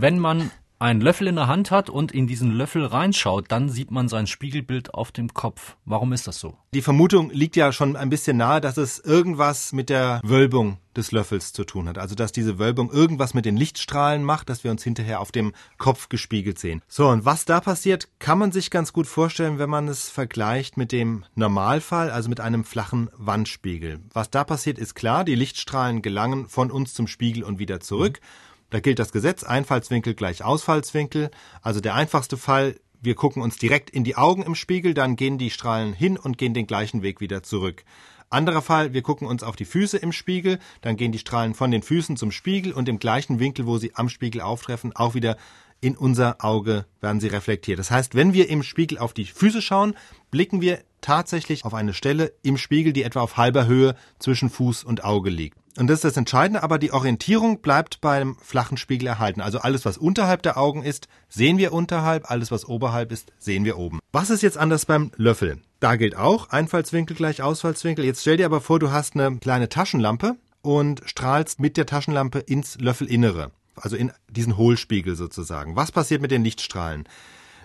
Wenn man einen Löffel in der Hand hat und in diesen Löffel reinschaut, dann sieht man sein Spiegelbild auf dem Kopf. Warum ist das so? Die Vermutung liegt ja schon ein bisschen nahe, dass es irgendwas mit der Wölbung des Löffels zu tun hat. Also dass diese Wölbung irgendwas mit den Lichtstrahlen macht, dass wir uns hinterher auf dem Kopf gespiegelt sehen. So, und was da passiert, kann man sich ganz gut vorstellen, wenn man es vergleicht mit dem Normalfall, also mit einem flachen Wandspiegel. Was da passiert, ist klar, die Lichtstrahlen gelangen von uns zum Spiegel und wieder zurück. Mhm. Da gilt das Gesetz Einfallswinkel gleich Ausfallswinkel. Also der einfachste Fall, wir gucken uns direkt in die Augen im Spiegel, dann gehen die Strahlen hin und gehen den gleichen Weg wieder zurück. Anderer Fall, wir gucken uns auf die Füße im Spiegel, dann gehen die Strahlen von den Füßen zum Spiegel und im gleichen Winkel, wo sie am Spiegel auftreffen, auch wieder in unser Auge werden sie reflektiert. Das heißt, wenn wir im Spiegel auf die Füße schauen, blicken wir tatsächlich auf eine Stelle im Spiegel, die etwa auf halber Höhe zwischen Fuß und Auge liegt. Und das ist das Entscheidende, aber die Orientierung bleibt beim flachen Spiegel erhalten. Also alles, was unterhalb der Augen ist, sehen wir unterhalb, alles, was oberhalb ist, sehen wir oben. Was ist jetzt anders beim Löffel? Da gilt auch Einfallswinkel gleich Ausfallswinkel. Jetzt stell dir aber vor, du hast eine kleine Taschenlampe und strahlst mit der Taschenlampe ins Löffelinnere, also in diesen Hohlspiegel sozusagen. Was passiert mit den Lichtstrahlen?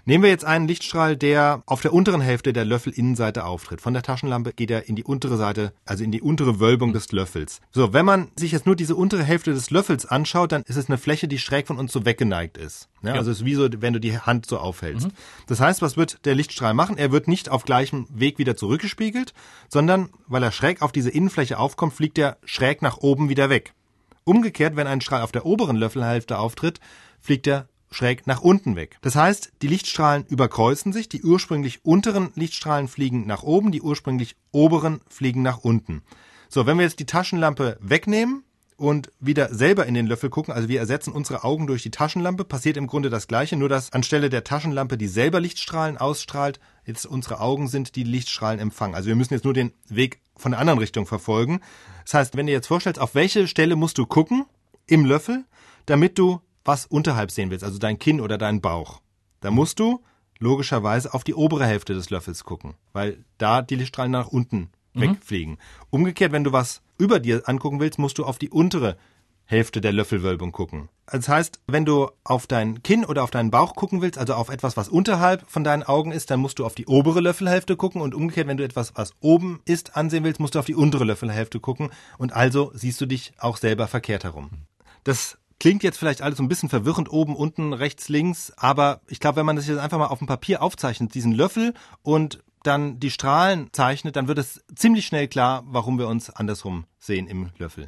Nehmen wir jetzt einen Lichtstrahl, der auf der unteren Hälfte der Löffelinnenseite auftritt. Von der Taschenlampe geht er in die untere Seite, also in die untere Wölbung des Löffels. So, wenn man sich jetzt nur diese untere Hälfte des Löffels anschaut, dann ist es eine Fläche, die schräg von uns so weggeneigt ist. Ja, ja. Also es ist wie so, wenn du die Hand so aufhältst. Mhm. Das heißt, was wird der Lichtstrahl machen? Er wird nicht auf gleichem Weg wieder zurückgespiegelt, sondern weil er schräg auf diese Innenfläche aufkommt, fliegt er schräg nach oben wieder weg. Umgekehrt, wenn ein Strahl auf der oberen Löffelhälfte auftritt, fliegt er schräg nach unten weg. Das heißt, die Lichtstrahlen überkreuzen sich, die ursprünglich unteren Lichtstrahlen fliegen nach oben, die ursprünglich oberen fliegen nach unten. So, wenn wir jetzt die Taschenlampe wegnehmen und wieder selber in den Löffel gucken, also wir ersetzen unsere Augen durch die Taschenlampe, passiert im Grunde das Gleiche, nur dass anstelle der Taschenlampe, die selber Lichtstrahlen ausstrahlt, jetzt unsere Augen sind, die Lichtstrahlen empfangen. Also wir müssen jetzt nur den Weg von der anderen Richtung verfolgen. Das heißt, wenn du jetzt vorstellst, auf welche Stelle musst du gucken im Löffel, damit du was unterhalb sehen willst, also dein Kinn oder deinen Bauch, dann musst du logischerweise auf die obere Hälfte des Löffels gucken, weil da die Lichtstrahlen nach unten mhm. wegfliegen. Umgekehrt, wenn du was über dir angucken willst, musst du auf die untere Hälfte der Löffelwölbung gucken. Das heißt, wenn du auf dein Kinn oder auf deinen Bauch gucken willst, also auf etwas, was unterhalb von deinen Augen ist, dann musst du auf die obere Löffelhälfte gucken und umgekehrt, wenn du etwas, was oben ist, ansehen willst, musst du auf die untere Löffelhälfte gucken und also siehst du dich auch selber verkehrt herum. Das Klingt jetzt vielleicht alles so ein bisschen verwirrend, oben, unten, rechts, links, aber ich glaube, wenn man das jetzt einfach mal auf dem Papier aufzeichnet, diesen Löffel und dann die Strahlen zeichnet, dann wird es ziemlich schnell klar, warum wir uns andersrum sehen im Löffel.